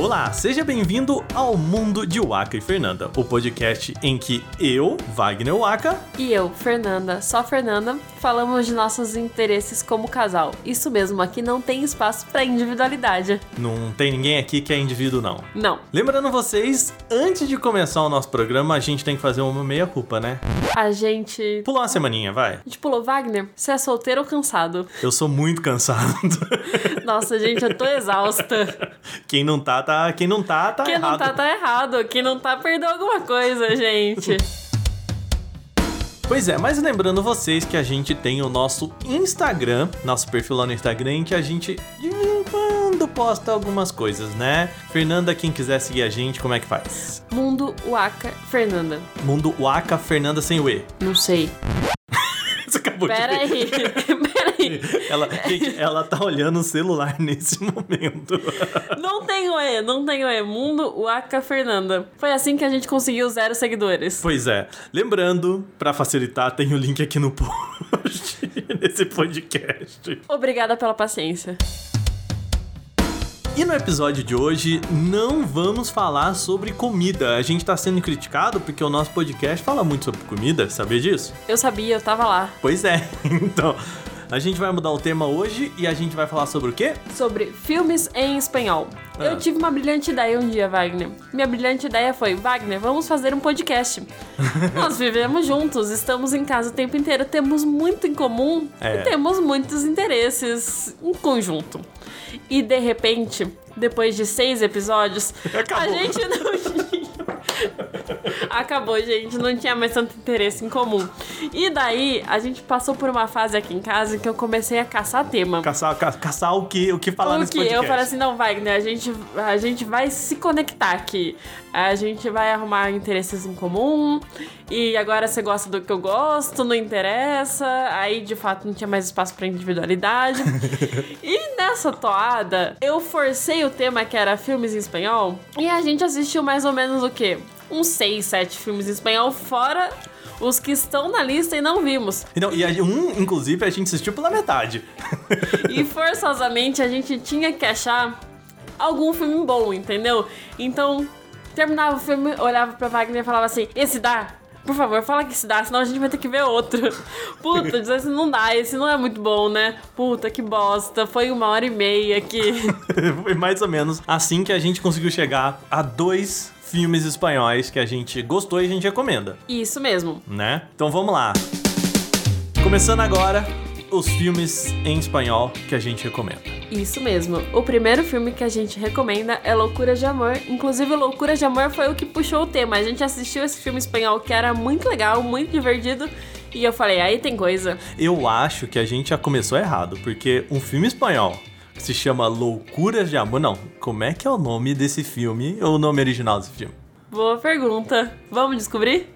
Olá, seja bem-vindo ao Mundo de Waka e Fernanda, o podcast em que eu, Wagner Waka, E eu, Fernanda, só Fernanda, falamos de nossos interesses como casal. Isso mesmo, aqui não tem espaço pra individualidade. não tem ninguém aqui que é indivíduo não. Não. Lembrando vocês, antes de começar o nosso programa, a gente tem que fazer uma meia-culpa, né? A gente. Pular uma semaninha, vai. A gente pulou, Wagner, você é solteiro ou cansado? Eu sou muito cansado. Nossa, gente, eu tô exausta. Quem não tá, tá. Quem não tá, tá Quem errado. não tá, tá errado. Quem não tá, perdeu alguma coisa, gente. Pois é, mas lembrando vocês que a gente tem o nosso Instagram, nosso perfil lá no Instagram, em que a gente de vez em quando posta algumas coisas, né? Fernanda, quem quiser seguir a gente, como é que faz? Mundo Waka Fernanda. Mundo Waka Fernanda sem o E. Não sei. Acabou Pera de ver. aí. Pera aí. Ela, gente, ela tá olhando o celular nesse momento. Não tem o E, não tem o E. Mundo Waka Fernanda. Foi assim que a gente conseguiu zero seguidores. Pois é. Lembrando, pra facilitar, tem o link aqui no post nesse podcast. Obrigada pela paciência. E no episódio de hoje, não vamos falar sobre comida. A gente tá sendo criticado porque o nosso podcast fala muito sobre comida, sabia disso? Eu sabia, eu tava lá. Pois é. Então, a gente vai mudar o tema hoje e a gente vai falar sobre o quê? sobre filmes em espanhol. Ah. Eu tive uma brilhante ideia um dia, Wagner. Minha brilhante ideia foi: Wagner, vamos fazer um podcast. Nós vivemos juntos, estamos em casa o tempo inteiro, temos muito em comum É. e temos muitos interesses em conjunto. E de repente, depois de seis episódios, Acabou. a gente não tinha. Acabou, gente, não tinha mais tanto interesse em comum. E daí, a gente passou por uma fase aqui em casa em que eu comecei a caçar tema. Caçar, ca- caçar o que, o que falar O nesse que? podcast. Eu falei assim, não, Wagner, a gente, a gente vai se conectar aqui. A gente vai arrumar interesses em comum. E agora você gosta do que eu gosto, não interessa. Aí, de fato, não tinha mais espaço pra individualidade. e nessa toada, eu forcei o tema que era filmes em espanhol. E a gente assistiu mais ou menos o quê? Uns seis, sete filmes em espanhol, fora os que estão na lista e não vimos. Não, e a- um, inclusive, a gente assistiu pela metade. E forçosamente a gente tinha que achar algum filme bom, entendeu? Então, terminava o filme, olhava pra Wagner e falava assim: esse dá? Por favor, fala que esse dá, senão a gente vai ter que ver outro. Puta, assim, não dá, esse não é muito bom, né? Puta, que bosta. Foi uma hora e meia aqui. Foi mais ou menos assim que a gente conseguiu chegar a dois filmes espanhóis que a gente gostou e a gente recomenda, Isso mesmo. né? Então vamos lá. Começando agora, os filmes em espanhol que a gente recomenda. Isso mesmo. O primeiro filme que a gente recomenda é Loucura de Amor. Inclusive, Loucura de Amor foi o que puxou o tema. A gente assistiu esse filme espanhol que era muito legal, muito divertido. E eu falei, aí tem coisa. Eu acho que a gente já começou errado, porque um filme espanhol que se chama Loucuras de Amor, não, como é que é o nome desse filme, ou o nome original desse filme? Boa pergunta. Vamos descobrir?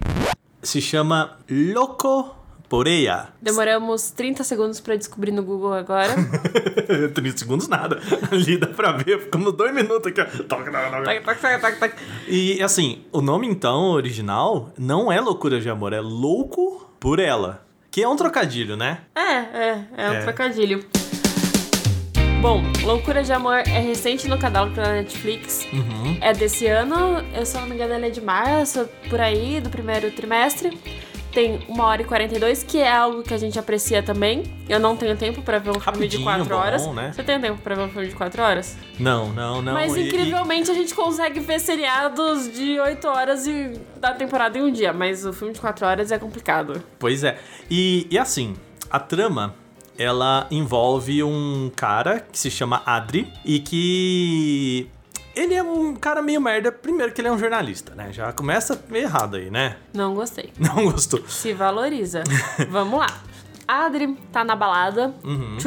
Se chama Loco por ella. Demoramos 30 segundos pra descobrir no Google agora. 30 segundos nada. Ali dá pra ver, ficamos dois minutos aqui. ó. E assim, o nome então original não é Loucura de Amor, é Louco por Ela. Que é um trocadilho, né? É, é, é um É. trocadilho. Bom, Loucura de Amor é recente no catálogo da Netflix. Uhum. É desse ano, eu se eu não me engano, ele é de março, por aí, do primeiro trimestre. Tem 1 hora e 42, que é algo que a gente aprecia também. Eu não tenho tempo pra ver um filme de Rapidinho, 4 bom, horas. né? Você tem tempo pra ver um filme de 4 horas? Não, não, não. Mas e- e- incrivelmente a gente consegue ver seriados de 8 horas e da temporada em um dia. Mas o filme de 4 horas é complicado. Pois é. E, e assim, a trama, ela envolve um cara que se chama Adri e que. Ele é um cara meio merda. Primeiro que ele é um jornalista, né? Já começa errado aí, né? Não gostei. Não gostou. Se valoriza. Vamos lá. Adri tá na balada, Uhum.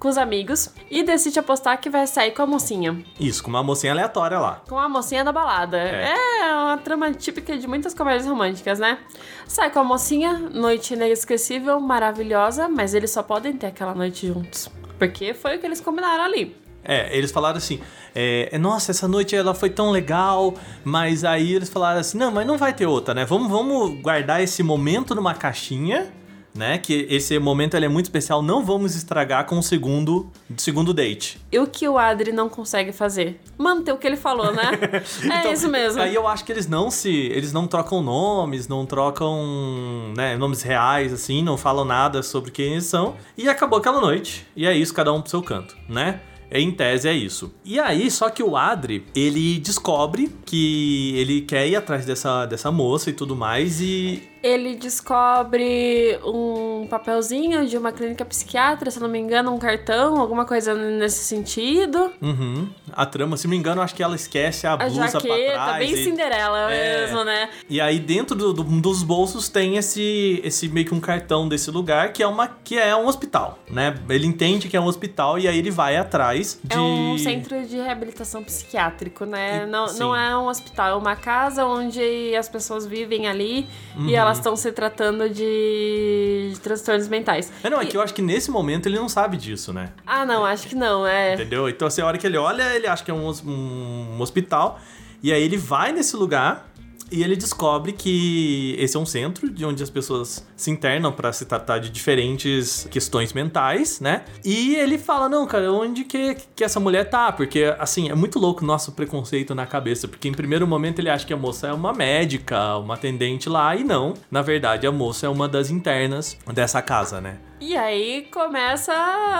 com os amigos, e decide apostar que vai sair com a mocinha. Isso, com uma mocinha aleatória lá. Com a mocinha da balada. É. É. uma trama típica de muitas comédias românticas, né? Sai com a mocinha, noite inesquecível, maravilhosa, mas eles só podem ter aquela noite juntos. Porque foi o que eles combinaram ali. É, eles falaram assim, é, nossa, essa noite ela foi tão legal, mas aí eles falaram assim, não, mas não vai ter outra, né? Vamos, vamos guardar esse momento numa caixinha, né? Que esse momento ele é muito especial, não vamos estragar com o segundo, segundo date. E o que o Adri não consegue fazer? Manter o que ele falou, né? é Então, isso mesmo. Aí eu acho que eles não se. Eles não trocam nomes, não trocam né, nomes reais, assim, não falam nada sobre quem eles são. E acabou aquela noite. E é isso, cada um pro seu canto, né? Em tese é isso. E aí, só que o Adri, ele descobre que ele quer ir atrás dessa, dessa moça e tudo mais, e Ele descobre um papelzinho de uma clínica psiquiatra, se eu não me engano, um cartão, alguma coisa nesse sentido. Uhum. A trama, se não me engano, acho que ela esquece a A blusa pra jaqueta, trás. bem e... Cinderela É. mesmo, né? E aí dentro do- do- dos bolsos tem esse, esse meio que um cartão desse lugar que é uma que é um hospital, né? Ele entende que é um hospital e aí ele vai atrás de É um centro de reabilitação psiquiátrico, né? E- não, sim. não é um hospital, é uma casa onde as pessoas vivem ali Uhum. e elas estão se tratando de, de transtornos mentais. É, não, é E- que eu acho que nesse momento ele não sabe disso, né? Ah, não, acho que não, é. Entendeu? Então, assim, a hora que ele olha, ele acha que é um, hos- um hospital. E aí ele vai nesse lugar e ele descobre que esse é um centro de onde as pessoas se internam pra se tratar de diferentes questões mentais, né? E ele fala: Não, cara, onde que, que essa mulher tá? Porque, assim, é muito louco o nosso preconceito na cabeça. Porque em primeiro momento ele acha que a moça é uma médica, uma atendente lá. E não. Na verdade, a moça é uma das internas dessa casa, né? E aí começa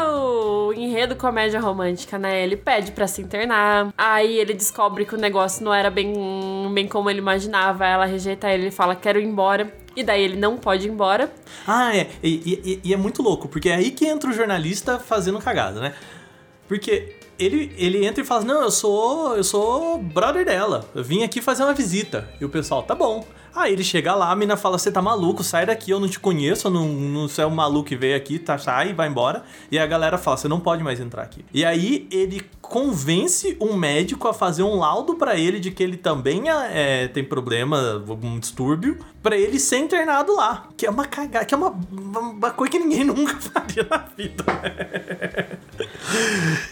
o enredo comédia romântica, né? Ele pede pra se internar. Aí ele descobre que o negócio não era bem, bem como ele imaginava. Ela rejeita ele, ele fala: quero ir embora. E daí ele não pode ir embora. Ah, é. E, e- e é muito louco, porque é aí que entra o jornalista fazendo cagada, né? Porque ele, ele entra e fala: Não, eu sou. Eu sou brother dela. Eu vim aqui fazer uma visita. E o pessoal, tá bom. Aí ele chega lá, a mina fala: Você tá maluco, sai daqui, eu não te conheço, eu não, não sei o maluco que veio aqui, tá, sai, vai embora. E a galera fala: Você não pode mais entrar aqui. E aí ele convence um médico a fazer um laudo pra ele de que ele também é, tem problema, algum distúrbio, pra ele ser internado lá. Que é uma cagada, que é uma, uma coisa que ninguém nunca faria na vida.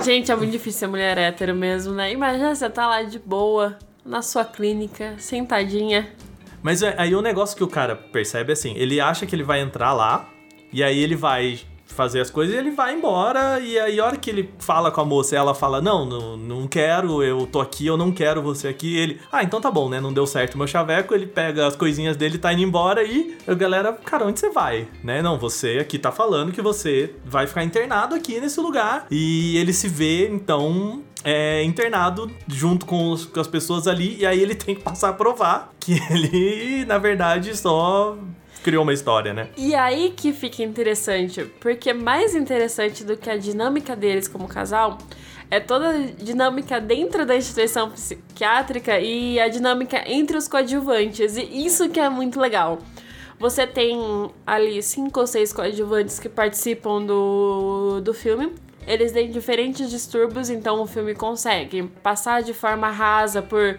Gente, é muito difícil ser mulher hétero mesmo, né? Imagina você tá lá de boa, na sua clínica, sentadinha. Mas é- aí o negócio que o cara percebe é assim, ele acha que ele vai entrar lá, e aí ele vai fazer as coisas e ele vai embora, e aí a hora que ele fala com a moça, ela fala, não, não, não quero, eu tô aqui, eu não quero você aqui, ele, ah, então tá bom, né, não deu certo o meu chaveco, ele pega as coisinhas dele, tá indo embora, e a galera, cara, onde você vai? Né, não, você aqui tá falando que você vai ficar internado aqui nesse lugar, e ele se vê, então, é, internado junto com, os- com as pessoas ali, e aí ele tem que passar a provar que ele, na verdade, só criou uma história, né? E aí que fica interessante, porque mais interessante do que a dinâmica deles como casal é toda a dinâmica dentro da instituição psiquiátrica e a dinâmica entre os coadjuvantes. E isso que é muito legal. Você tem ali cinco ou seis coadjuvantes que participam do, do filme. Eles têm diferentes distúrbios, então o filme consegue passar de forma rasa por.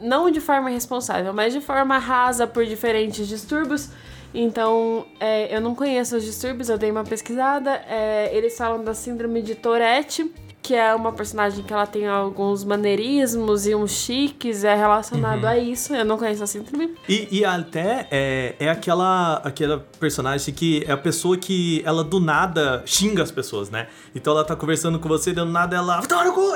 Não de forma irresponsável, mas de forma rasa por diferentes distúrbios. Então, é, eu não conheço os distúrbios, eu dei uma pesquisada. É, eles falam da síndrome de Tourette, que é uma personagem que ela tem alguns maneirismos e uns chiques, é relacionado a isso. Eu não conheço a síndrome. E, e até é, é aquela, aquela personagem que é a pessoa que ela do nada xinga as pessoas, né? Então ela tá conversando com você, do nada ela.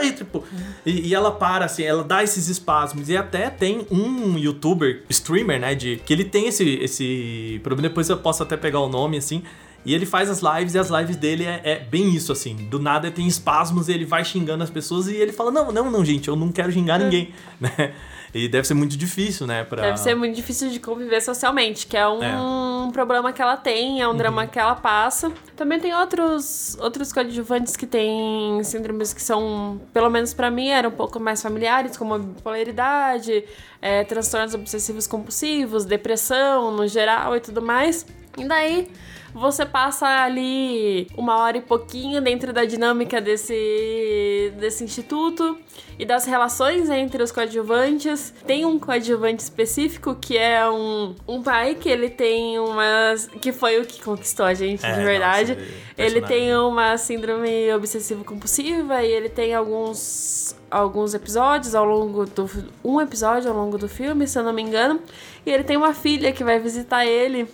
E, tipo, e, e ela para, assim, ela dá esses espasmos. E até tem um youtuber, streamer, né? De, que ele tem esse, esse problema. Depois eu posso até pegar o nome, assim. E ele faz as lives e as lives dele é, é bem isso, assim. Do nada tem espasmos, ele vai xingando as pessoas e ele fala: Não, não, não, gente, eu não quero xingar ninguém, né? E deve ser muito difícil, né? Pra... Deve ser muito difícil de conviver socialmente, que é um É. Uhum. problema que ela tem, é um drama que ela passa. Também tem outros, outros coadjuvantes que têm síndromes que são, pelo menos pra mim, eram um pouco mais familiares, como a bipolaridade, é, transtornos obsessivos compulsivos, depressão no geral e tudo mais. E daí você passa ali uma hora e pouquinho dentro da dinâmica desse, desse instituto e das relações entre os coadjuvantes. Tem um coadjuvante específico que é um, um pai que ele tem umas. que foi o que conquistou a gente, É, de verdade. nossa, ele- personagem. tem uma síndrome obsessivo-compulsiva e ele tem alguns. Alguns episódios ao longo do. Um episódio ao longo do filme, se eu não me engano. E ele tem uma filha que vai visitar ele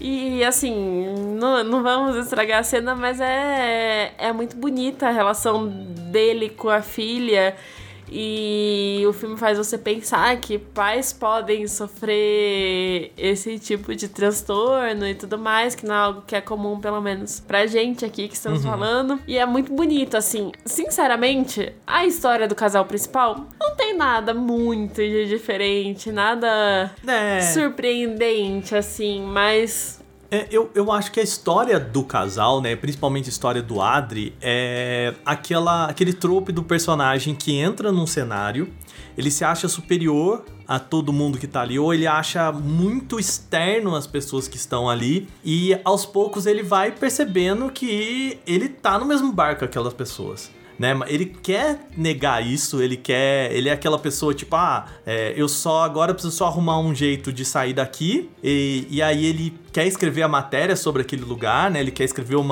E assim, não, não vamos estragar a cena, mas é, é muito bonita a relação dele com a filha. E o filme faz você pensar que pais podem sofrer esse tipo de transtorno e tudo mais, que não é algo que é comum, pelo menos pra gente aqui que estamos uhum. falando. E é muito bonito, assim. Sinceramente, a história do casal principal não tem nada muito de diferente, nada é. surpreendente, assim, mas é, eu, eu acho que a história do casal, né, principalmente a história do Adri, é aquela, aquele trope do personagem que entra num cenário, ele se acha superior a todo mundo que tá ali, ou ele acha muito externo as pessoas que estão ali, e aos poucos ele vai percebendo que ele tá no mesmo barco que aquelas pessoas né? Ele quer negar isso, ele quer. Ele é aquela pessoa tipo, ah, é, eu só agora preciso só arrumar um jeito de sair daqui. E, e aí ele quer escrever a matéria sobre aquele lugar, né? Ele quer escrever um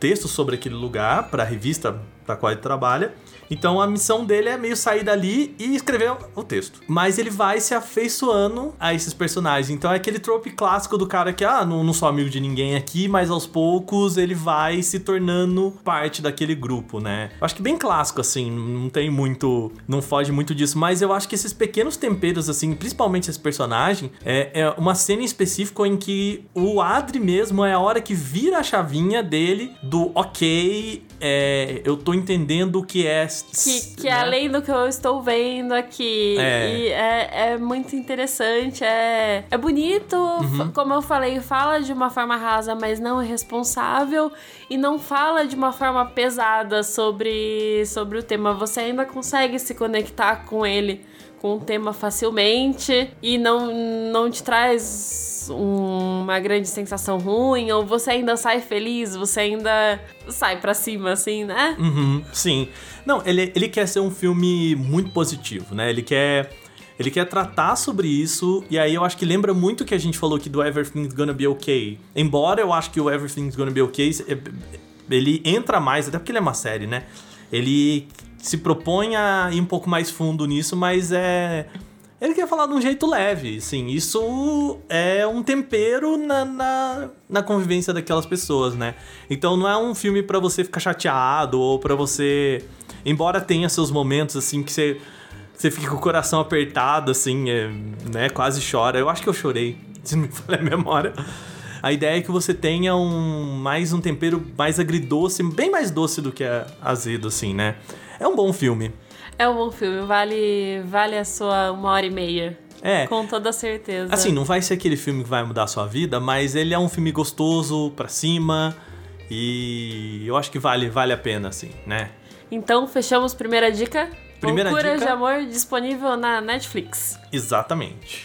texto sobre aquele lugar para a revista para qual ele trabalha. Então a missão dele é meio sair dali e escrever o texto. Mas ele vai se afeiçoando a esses personagens. Então é aquele trope clássico do cara que, ah, não, não sou amigo de ninguém aqui, mas aos poucos ele vai se tornando parte daquele grupo, né? Eu acho que bem clássico, assim, não tem muito. Não foge muito disso. Mas eu acho que esses pequenos temperos, assim, principalmente esse personagem, é, é uma cena em específico em que o Adri mesmo é a hora que vira a chavinha dele do ok, é, eu tô entendendo o que é. Que, que é né? além do que eu estou vendo aqui. É. E é, é muito interessante, é, é bonito. Uhum. Como eu falei, fala de uma forma rasa, mas não irresponsável. E não fala de uma forma pesada sobre, sobre o tema. Você ainda consegue se conectar com ele com o tema facilmente e não, não te traz uma grande sensação ruim, ou você ainda sai feliz, você ainda sai para cima, assim, né? Uhum, sim. Não, ele, ele quer ser um filme muito positivo, né? Ele quer. Ele quer tratar sobre isso, e aí eu acho que lembra muito que a gente falou aqui do Everything's Gonna Be Okay. Embora eu acho que o Everything's Gonna Be Okay, ele entra mais, até porque ele é uma série, né? Ele se propõe a ir um pouco mais fundo nisso, mas é. Ele quer falar de um jeito leve, sim. Isso é um tempero na, na, na convivência daquelas pessoas, né? Então não é um filme para você ficar chateado ou para você. Embora tenha seus momentos assim que você, você fica com o coração apertado, assim, é, né? Quase chora. Eu acho que eu chorei, se me falha a memória. A ideia é que você tenha um mais um tempero mais agridoce, bem mais doce do que azedo, assim, né? É um bom filme. É um bom filme, vale, vale a sua uma hora e meia. É. Com toda certeza. Assim, não vai ser aquele filme que vai mudar a sua vida, mas ele é um filme gostoso, pra cima. E eu acho que vale, vale a pena, assim, né? Então, fechamos primeira dica. Primeira Loucura dica. de Amor disponível na Netflix. Exatamente.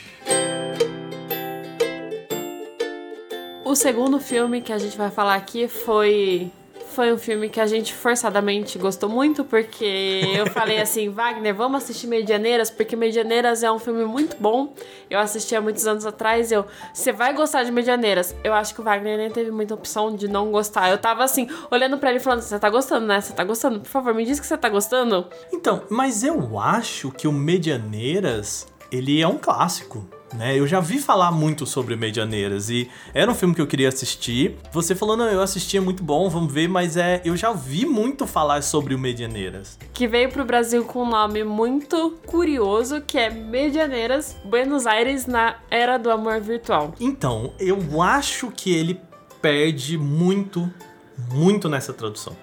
O segundo filme que a gente vai falar aqui foi foi um filme que a gente forçadamente gostou muito, porque eu falei assim, Wagner, vamos assistir Medianeiras, porque Medianeiras é um filme muito bom. Eu assisti há muitos anos atrás, eu, você vai gostar de Medianeiras. Eu acho que o Wagner nem teve muita opção de não gostar. Eu tava assim, olhando para ele falando, você tá gostando, né? Você tá gostando? Por favor, me diz que você tá gostando. Então, mas eu acho que o Medianeiras, ele é um clássico né? Eu já vi falar muito sobre Medianeiras e era um filme que eu queria assistir. Você falou, não, eu assisti, é muito bom, vamos ver, mas é, eu já vi muito falar sobre o Medianeiras. Que veio pro Brasil com um nome muito curioso, que é Medianeiras, Buenos Aires na Era do Amor Virtual. Então, eu acho que ele perde muito, muito nessa tradução.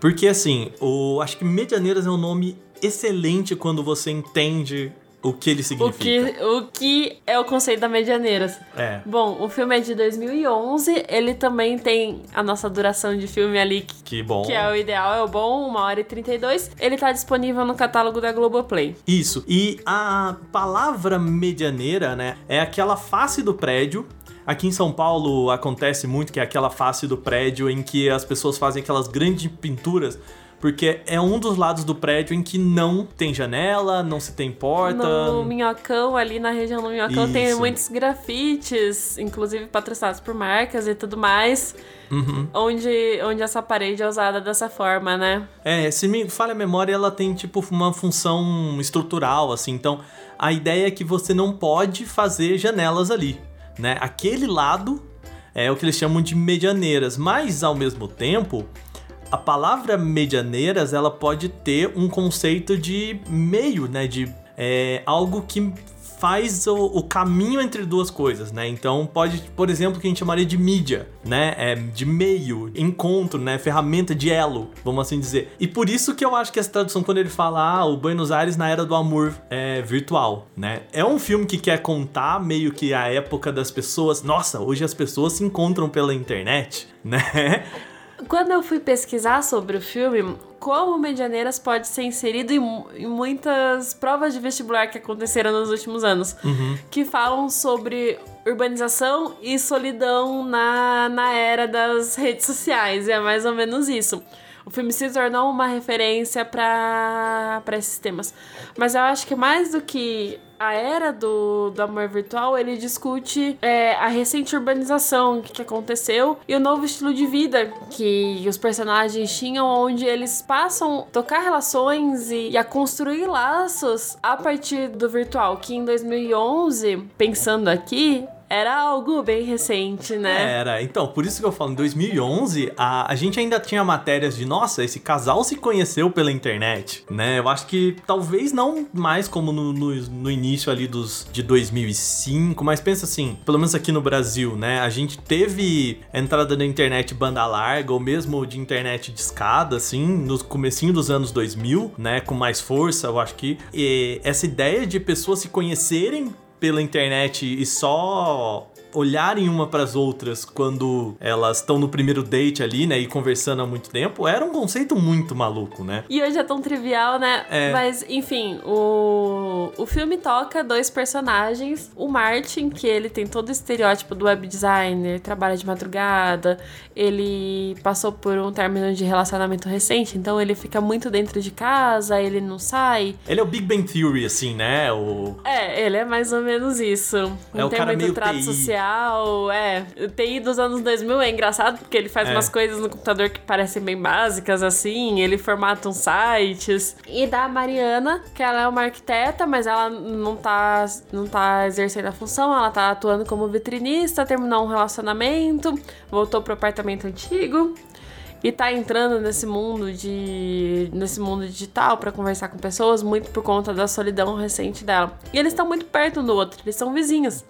Porque assim, o, acho que Medianeiras é um nome excelente quando você entende o que ele significa. O que, o que é o conceito da Medianeiras. É. Bom, o filme é de 2011, ele também tem a nossa duração de filme ali. Que, que bom. Que é o ideal, é o bom, 1 hora e 32. Ele tá disponível no catálogo da Globoplay. Isso. E a palavra medianeira, né, é aquela face do prédio Aqui em São Paulo acontece muito que é aquela face do prédio em que as pessoas fazem aquelas grandes pinturas porque é um dos lados do prédio em que não tem janela, não se tem porta. No Minhocão, ali na região do Minhocão, Isso. tem muitos grafites, inclusive patrocinados por marcas e tudo mais. Uhum. Onde, onde essa parede é usada dessa forma, né? É, se me falha a memória, ela tem tipo uma função estrutural, assim. Então, a ideia é que você não pode fazer janelas ali, né? Aquele lado É o que eles chamam de medianeiras, mas ao mesmo tempo, a palavra medianeiras ela pode ter um conceito de meio, né? De é, algo que faz o, o, caminho entre duas coisas, né? Então pode, por exemplo, que a gente chamaria de mídia, né? É, de meio, encontro, né? Ferramenta de elo, vamos assim dizer. E por isso que eu acho que essa tradução, quando ele fala ah, o Buenos Aires na era do amor é, virtual, né? É um filme que quer contar meio que a época das pessoas. Nossa, hoje as pessoas se encontram pela internet, né? Quando eu fui pesquisar sobre o filme, como Medianeiras pode ser inserido em, em, muitas provas de vestibular que aconteceram nos últimos anos, uhum. que falam sobre urbanização e solidão na, na era das redes sociais. É mais ou menos isso o filme se tornou uma referência para esses temas. Mas eu acho que mais do que a era do, do amor virtual, ele discute é, a recente urbanização que, aconteceu e o novo estilo de vida que os personagens tinham, onde eles passam a tocar relações e, e a construir laços a partir do virtual. Que em 2011, pensando aqui, era algo bem recente, né? Era. Então, por isso que eu falo, em 2011, a, a gente ainda tinha matérias de, nossa, esse casal se conheceu pela internet, né? Eu acho que talvez não mais como no, no, no início ali dos de 2005, mas pensa assim, pelo menos aqui no Brasil, né? A gente teve entrada na internet banda larga ou mesmo de internet de escada, assim, no comecinho dos anos 2000, né? Com mais força, eu acho que. E essa ideia de pessoas se conhecerem pela internet e só olharem uma para as outras quando elas estão no primeiro date ali, né, e conversando há muito tempo, era um conceito muito maluco, né? E hoje é tão trivial, né? É. Mas, enfim, o, o filme toca dois personagens. O Martin, que ele tem todo o estereótipo do web designer, trabalha de madrugada, ele passou por um término de relacionamento recente, então ele fica muito dentro de casa, ele não sai. Ele é o Big Bang Theory, assim, né? O... É, ele é mais ou menos isso. É o cara meio trato TI. social, é. O TI dos anos 2000 é engraçado porque ele faz É. umas coisas no computador que parecem bem básicas, assim, ele formata uns sites. E da Mariana, que ela é uma arquiteta, mas ela não tá, não tá exercendo a função, ela tá atuando como vitrinista, terminou um relacionamento, voltou pro apartamento antigo e tá entrando nesse mundo de nesse mundo digital pra conversar com pessoas muito por conta da solidão recente dela. E eles estão muito perto um do outro, eles são vizinhos.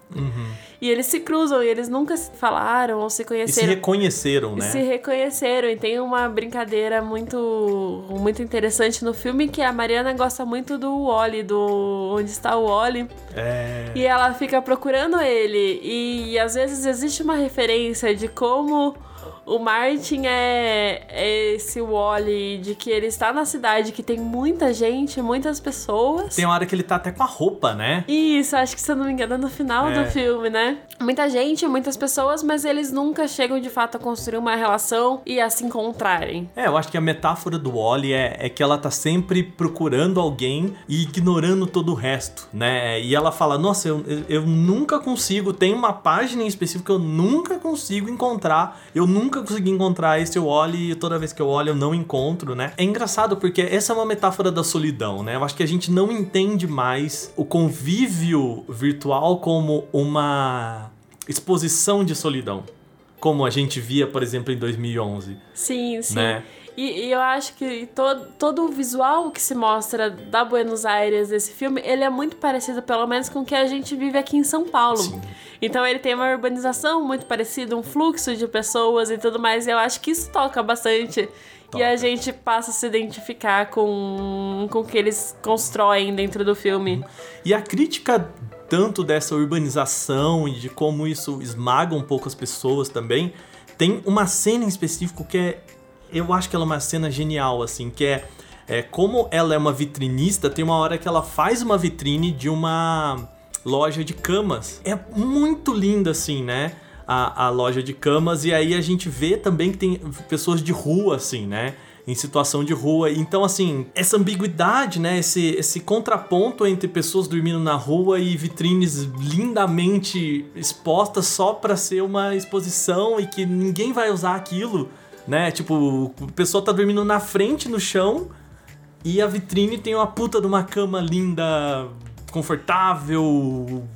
E eles se cruzam e eles nunca se falaram ou se E se conheceram. reconheceram, E né? se reconheceram e tem uma brincadeira muito muito interessante no filme que a Mariana gosta muito do Wally, do onde está o Wally, É... e ela fica procurando ele. E, às vezes existe uma referência de como o Martin é, é esse Wally, de que ele está na cidade que tem muita gente, muitas pessoas. Tem uma hora que ele tá até com a roupa, né? Isso, acho que se eu não me engano é no final É. do filme, né? Muita gente, muitas pessoas, mas eles nunca chegam de fato a construir uma relação e a se encontrarem. É, eu acho que a metáfora do Wally é, é que ela tá sempre procurando alguém e ignorando todo o resto, né? E ela fala: Nossa, eu, eu, eu nunca consigo, tem uma página em específico que eu nunca consigo encontrar, eu nunca consegui encontrar esse Wally e toda vez que eu olho eu não encontro, né? É engraçado porque essa é uma metáfora da solidão, né? Eu acho que a gente não entende mais o convívio virtual como uma exposição de solidão. Como a gente via, por exemplo, em 2011 Sim, sim. né? E, e eu acho que todo, todo o visual que se mostra da Buenos Aires desse filme, ele é muito parecido, pelo menos, com o que a gente vive aqui em São Paulo. Sim. Então ele tem uma urbanização muito parecida, um fluxo de pessoas e tudo mais. E eu acho que isso toca bastante. E a Toca. gente passa a se identificar com, com o que eles constroem dentro do filme. E a crítica tanto dessa urbanização e de como isso esmaga um pouco as pessoas também, tem uma cena em específico que é. Eu acho que ela é uma cena genial, assim, que é. é como ela é uma vitrinista, tem uma hora que ela faz uma vitrine de uma loja de camas. É muito linda, assim, né? A, a loja de camas, e aí a gente vê também que tem pessoas de rua, assim, né? em situação de rua. Então, assim, essa ambiguidade, né? Esse, esse contraponto entre pessoas dormindo na rua e vitrines lindamente expostas só para ser uma exposição e que ninguém vai usar aquilo, né? Tipo, a pessoa tá dormindo na frente no chão e a vitrine tem uma puta de uma cama linda confortável,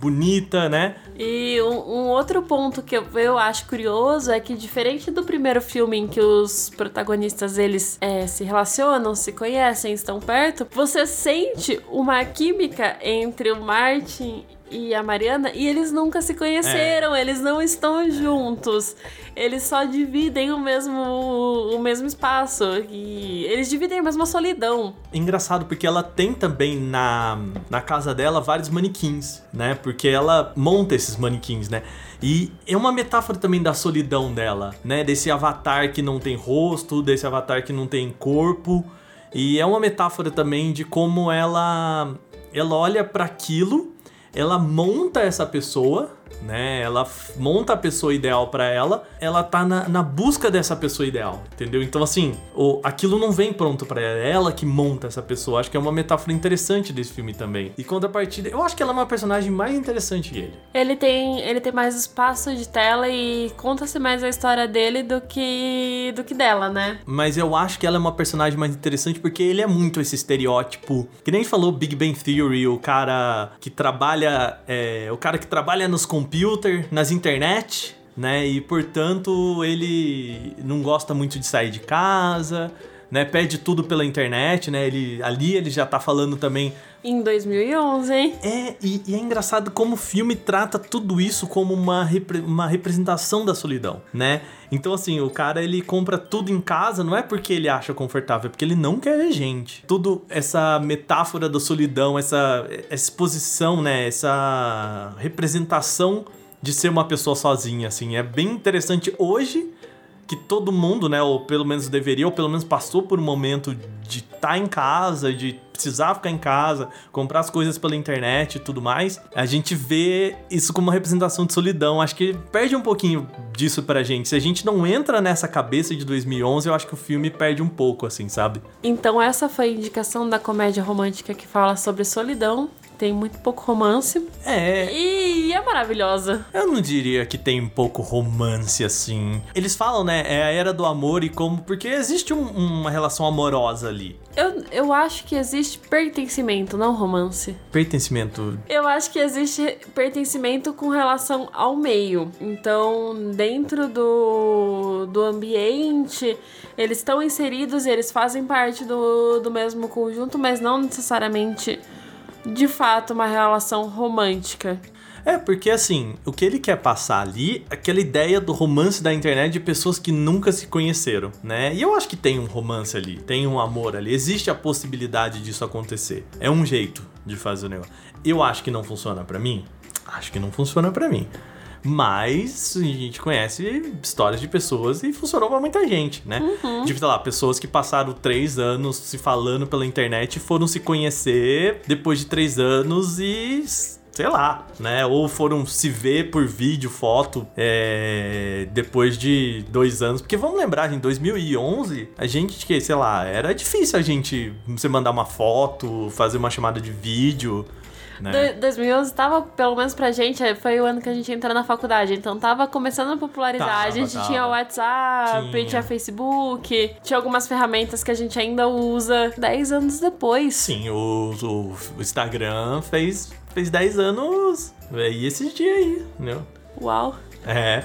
bonita, né? E um, um, outro ponto que eu, eu acho curioso é que diferente do primeiro filme em que os protagonistas eles é, se relacionam, se conhecem, estão perto, você sente uma química entre o Martin e a Mariana e eles nunca se conheceram, é. eles não estão juntos. Eles só dividem o mesmo o mesmo espaço e eles dividem a mesma solidão. Engraçado porque ela tem também na na casa dela vários manequins, né? Porque ela monta esses manequins, né? E é uma metáfora também da solidão dela, né? Desse avatar que não tem rosto, desse avatar que não tem corpo. E é uma metáfora também de como ela ela olha para aquilo ela monta essa pessoa, né? Ela monta a pessoa ideal para ela, ela tá na, na, busca dessa pessoa ideal, entendeu? Então, assim, o, aquilo não vem pronto para ela, é ela que monta essa pessoa. Acho que é uma metáfora interessante desse filme também. E contrapartida, eu acho que ela é uma personagem mais interessante que ele. Ele tem, ele tem mais espaço de tela e conta-se mais a história dele do que, do que dela, né? Mas eu acho que ela é uma personagem mais interessante porque ele é muito esse estereótipo. Que nem falou Big Bang Theory, o cara que trabalha. É, o cara que trabalha nos computer, nas internet, né? E portanto ele não gosta muito de sair de casa, né? Pede tudo pela internet, né? Ele ali ele já tá falando também em 2011, hein? É, e, e, é engraçado como o filme trata tudo isso como uma, repre uma representação da solidão, né? Então, assim, o cara ele compra tudo em casa, não é porque ele acha confortável, é porque ele não quer ver gente. Tudo, essa metáfora da solidão, essa, essa exposição, né? Essa representação de ser uma pessoa sozinha, assim. É bem interessante hoje que todo mundo, né, ou pelo menos deveria, ou pelo menos passou por um momento de estar tá em casa, de precisar ficar em casa, comprar as coisas pela internet e tudo mais, a gente vê isso como uma representação de solidão. Acho que perde um pouquinho disso pra gente. Se a gente não entra nessa cabeça de 2011, eu acho que o filme perde um pouco, assim, sabe? Então, essa foi a indicação da comédia romântica que fala sobre solidão tem muito pouco romance. É. E é maravilhosa. Eu não diria que tem pouco romance assim. Eles falam, né? É a era do amor e como. Porque existe um, uma relação amorosa ali. Eu, eu acho que existe pertencimento, não romance. Pertencimento. Eu acho que existe pertencimento com relação ao meio. Então, dentro do, do ambiente, eles estão inseridos e eles fazem parte do, do mesmo conjunto, mas não necessariamente de fato uma relação romântica. É, porque assim, o que ele quer passar ali é aquela ideia do romance da internet de pessoas que nunca se conheceram, né? E eu acho que tem um romance ali, tem um amor ali, existe a possibilidade disso acontecer. É um jeito de fazer o negócio. Eu acho que não funciona para mim? Acho que não funciona para mim. Mas a gente conhece histórias de pessoas e funcionou pra muita gente, né? Uhum. De, sei lá, pessoas que passaram três anos se falando pela internet foram se conhecer depois de três anos e sei lá, né? Ou foram se ver por vídeo, foto, é, depois de dois anos. Porque vamos lembrar, em 2011, a gente, que, sei lá, era difícil a gente você mandar uma foto, fazer uma chamada de vídeo. Né? 2011 tava, pelo menos pra gente, foi o ano que a gente entrou na faculdade. Então tava começando a popularizar. Tava, a gente tava. tinha o WhatsApp, tinha. tinha Facebook, tinha algumas ferramentas que a gente ainda usa 10 anos depois. Sim, o, o, o Instagram fez, fez 10 anos e esses dias aí, entendeu? Uau. É.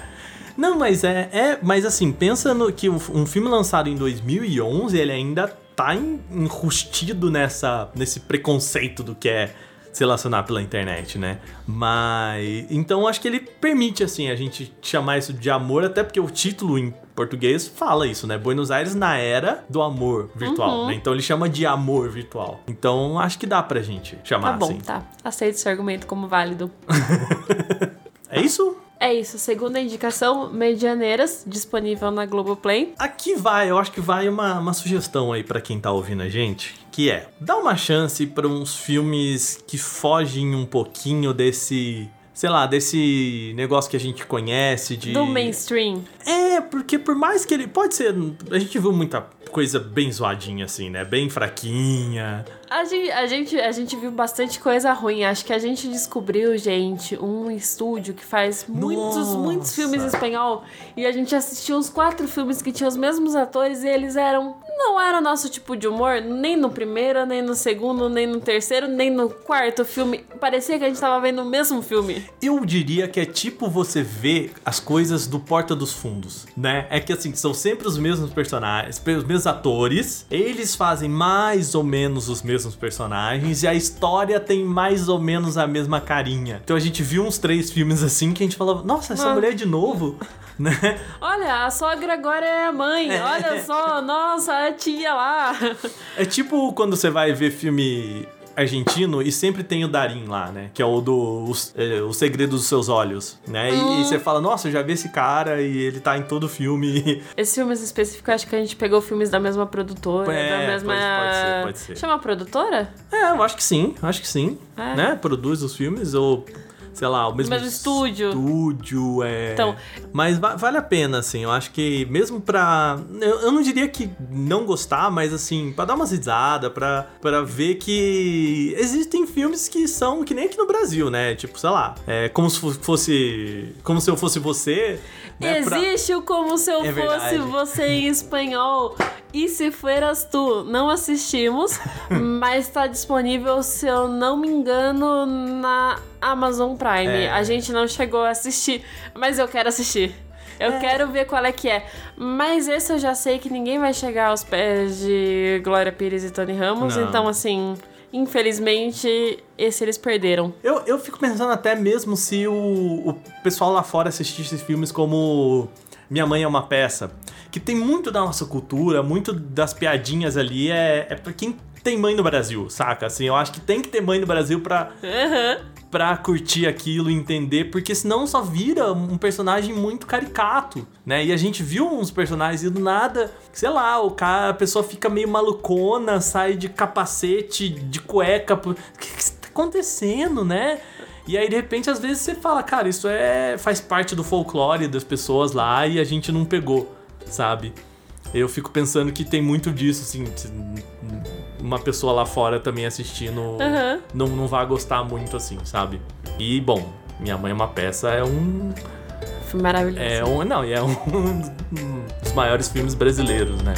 Não, mas é, é. Mas assim, pensa no que um filme lançado em 2011, ele ainda tá enrustido nessa, nesse preconceito do que é se relacionar pela internet, né? Mas. Então acho que ele permite, assim, a gente chamar isso de amor, até porque o título em português fala isso, né? Buenos Aires na era do amor virtual, uhum. né? Então ele chama de amor virtual. Então acho que dá pra gente chamar tá bom, assim. Tá, aceito esse argumento como válido. é isso? É isso, segunda indicação, Medianeiras, disponível na Globoplay. Aqui vai, eu acho que vai uma, uma sugestão aí para quem tá ouvindo a gente, que é, dá uma chance para uns filmes que fogem um pouquinho desse sei lá, desse negócio que a gente conhece de. Do mainstream. É, porque por mais que ele. Pode ser. A gente viu muita coisa bem zoadinha, assim, né? Bem fraquinha. A gente, a, gente, a gente viu bastante coisa ruim. Acho que a gente descobriu, gente, um estúdio que faz muitos, Nossa. muitos filmes em espanhol. E a gente assistiu uns quatro filmes que tinham os mesmos atores e eles eram não era o nosso tipo de humor, nem no primeiro, nem no segundo, nem no terceiro, nem no quarto filme. Parecia que a gente tava vendo o mesmo filme. Eu diria que é tipo você ver as coisas do Porta dos Fundos, né? É que assim, são sempre os mesmos personagens, os mesmos atores, eles fazem mais ou menos os mesmos personagens e a história tem mais ou menos a mesma carinha. Então a gente viu uns três filmes assim que a gente falava, nossa, essa Mano. mulher de novo, né? Olha, a sogra agora é a mãe. É. Olha só, nossa, a tia lá. É tipo quando você vai ver filme argentino e sempre tem o Darim lá, né? Que é o do os, é, o Segredo dos Seus Olhos, né? E, e você fala, nossa, eu já vi esse cara e ele tá em todo filme. Esses filmes específicos, acho que a gente pegou filmes da mesma produtora, É, da mesma. pode- pode ser, pode ser. Chama produtora? É, eu acho que sim, acho que sim. É. Né? Produz os filmes ou, sei lá, o mesmo, Mesmo estúdio. estúdio, é. Então- Mas va- vale a pena, assim. Eu acho que mesmo pra. Eu, eu não diria que não gostar, mas assim, pra dar umas risadas, pra, pra ver que existem filmes que são que nem aqui no Brasil, né? Tipo, sei lá, é como se fo- fosse. Como se eu fosse você. Né? Pra- Existe o Como Se Eu É Fosse verdade. Você em espanhol. E se fueras tu? Não assistimos, mas tá disponível, se eu não me engano, na Amazon Prime. É. A gente não chegou a assistir, mas eu quero assistir. Eu quero ver qual é que é. Mas esse eu já sei que ninguém vai chegar aos pés de Glória Pires e Tony Ramos. Não. Então, assim, infelizmente, esse eles perderam. Eu, eu fico pensando até mesmo se o, o pessoal lá fora assistisse filmes como Minha Mãe é uma Peça, que tem muito da nossa cultura, muito das piadinhas ali, é, é pra quem tem mãe no Brasil, saca? Assim, eu acho que tem que ter mãe no Brasil pra, Aham. pra curtir aquilo, entender, porque senão só vira um personagem muito caricato, né? E a gente viu uns personagens e do nada, sei lá, o cara, a pessoa fica meio malucona, sai de capacete, de cueca, o que, que tá acontecendo, né? E aí, de repente, às vezes você fala, cara, isso é faz parte do folclore das pessoas lá e a gente não pegou, sabe? Eu fico pensando que tem muito disso, assim, uma pessoa lá fora também assistindo Aham. não, não vai gostar muito assim, sabe? E, bom, Minha Mãe é uma Peça é um. Foi maravilhoso. É um. Não, e é um dos maiores filmes brasileiros, né?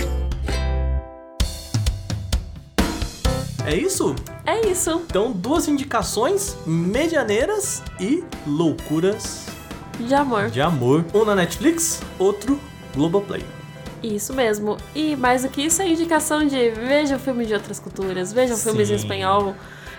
É isso? É isso. Então, duas indicações medianeiras e loucuras De amor. de amor. Um na Netflix, outro Globoplay. Isso mesmo. E mais do que isso, é indicação de vejam filmes de outras culturas, vejam filmes em Sim. espanhol,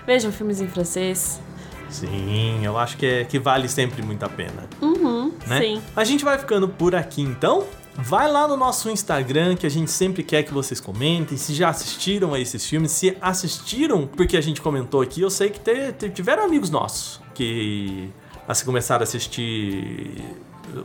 vejam filmes em francês. Sim, eu acho que, é, que vale sempre muito a pena. Uhum, né? sim. A gente vai ficando por aqui então. Vai lá no nosso Instagram que a gente sempre quer que vocês comentem se já assistiram a esses filmes, se assistiram porque a gente comentou aqui. Eu sei que te- te- tiveram amigos nossos que assim começaram a assistir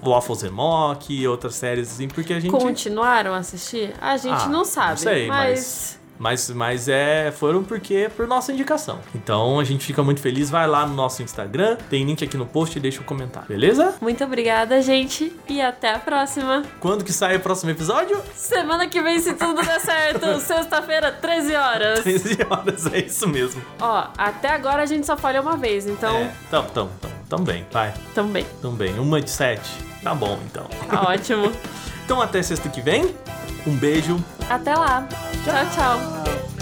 Waffles and Mock outras séries assim, porque a gente Continuaram a assistir? A gente Ah, não sabe, não sei, mas... Mas, mas é, foram porque por nossa indicação. Então a gente fica muito feliz. Vai lá no nosso Instagram, tem link aqui no post e deixa o comentário, beleza? Muito obrigada, gente, e até a próxima. Quando que sai o próximo episódio? Semana que vem, se tudo der certo, sexta-feira, 13 horas. 13 horas, é isso mesmo. Ó, até agora a gente só falhou uma vez, então É, então, então, então, também, vai, também. também. Uma de sete. Tá bom, então. Tá ótimo. Então até sexta que vem. Um beijo. Até lá. Tchau, tchau.